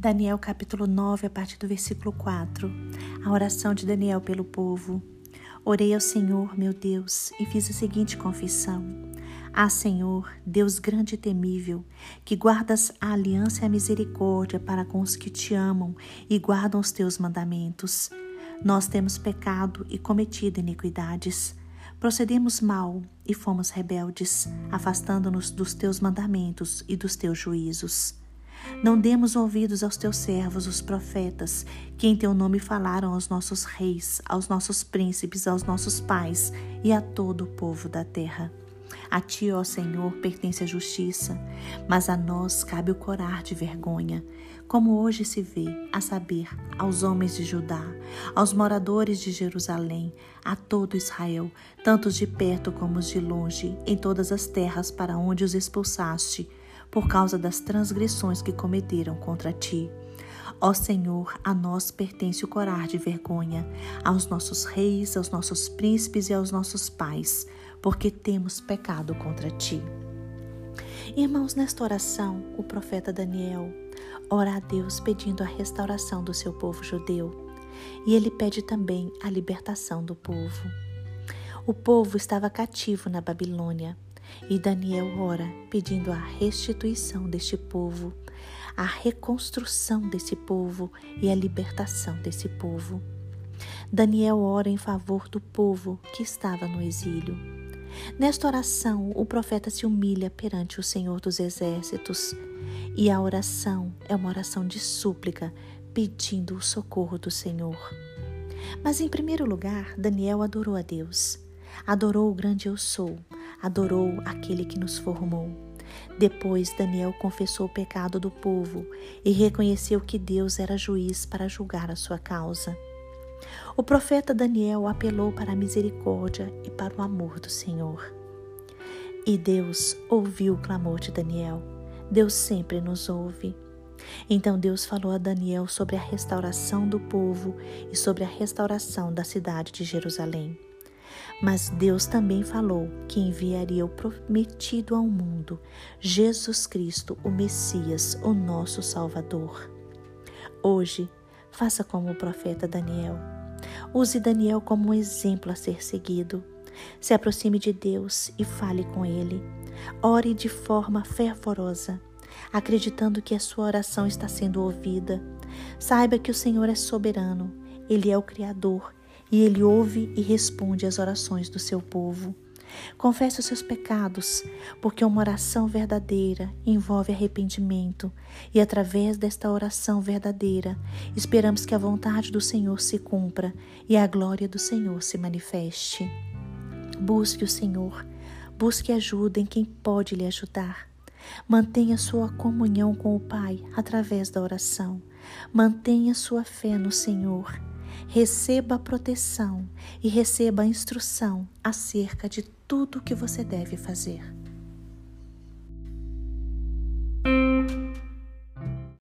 Daniel capítulo 9, a partir do versículo 4. A oração de Daniel pelo povo. Orei ao Senhor, meu Deus, e fiz a seguinte confissão: Ah, Senhor, Deus grande e temível, que guardas a aliança e a misericórdia para com os que te amam e guardam os teus mandamentos. Nós temos pecado e cometido iniquidades. Procedemos mal e fomos rebeldes, afastando-nos dos teus mandamentos e dos teus juízos. Não demos ouvidos aos teus servos, os profetas, que em teu nome falaram aos nossos reis, aos nossos príncipes, aos nossos pais e a todo o povo da terra. A ti, ó Senhor, pertence a justiça, mas a nós cabe o corar de vergonha, como hoje se vê, a saber, aos homens de Judá, aos moradores de Jerusalém, a todo Israel, tanto os de perto como os de longe, em todas as terras para onde os expulsaste, por causa das transgressões que cometeram contra ti. Ó Senhor, a nós pertence o corar de vergonha, aos nossos reis, aos nossos príncipes e aos nossos pais, porque temos pecado contra ti. Irmãos, nesta oração, o profeta Daniel ora a Deus pedindo a restauração do seu povo judeu. E ele pede também a libertação do povo. O povo estava cativo na Babilônia e Daniel ora pedindo a restituição deste povo, a reconstrução desse povo e a libertação desse povo. Daniel ora em favor do povo que estava no exílio. Nesta oração, o profeta se humilha perante o Senhor dos Exércitos, e a oração é uma oração de súplica, pedindo o socorro do Senhor. Mas, em primeiro lugar, Daniel adorou a Deus, adorou o grande Eu Sou, adorou aquele que nos formou. Depois, Daniel confessou o pecado do povo e reconheceu que Deus era juiz para julgar a sua causa. O profeta Daniel apelou para a misericórdia e para o amor do Senhor. E Deus ouviu o clamor de Daniel. Deus sempre nos ouve. Então Deus falou a Daniel sobre a restauração do povo e sobre a restauração da cidade de Jerusalém. Mas Deus também falou que enviaria o prometido ao mundo, Jesus Cristo, o Messias, o nosso Salvador. Hoje, faça como o profeta Daniel. Use Daniel como um exemplo a ser seguido. Se aproxime de Deus e fale com Ele. Ore de forma fervorosa, acreditando que a sua oração está sendo ouvida. Saiba que o Senhor é soberano, Ele é o Criador e ele ouve e responde às orações do seu povo. Confesse os seus pecados, porque uma oração verdadeira envolve arrependimento, e através desta oração verdadeira, esperamos que a vontade do Senhor se cumpra e a glória do Senhor se manifeste. Busque o Senhor, busque ajuda em quem pode lhe ajudar. Mantenha sua comunhão com o Pai através da oração. Mantenha sua fé no Senhor receba a proteção e receba a instrução acerca de tudo o que você deve fazer.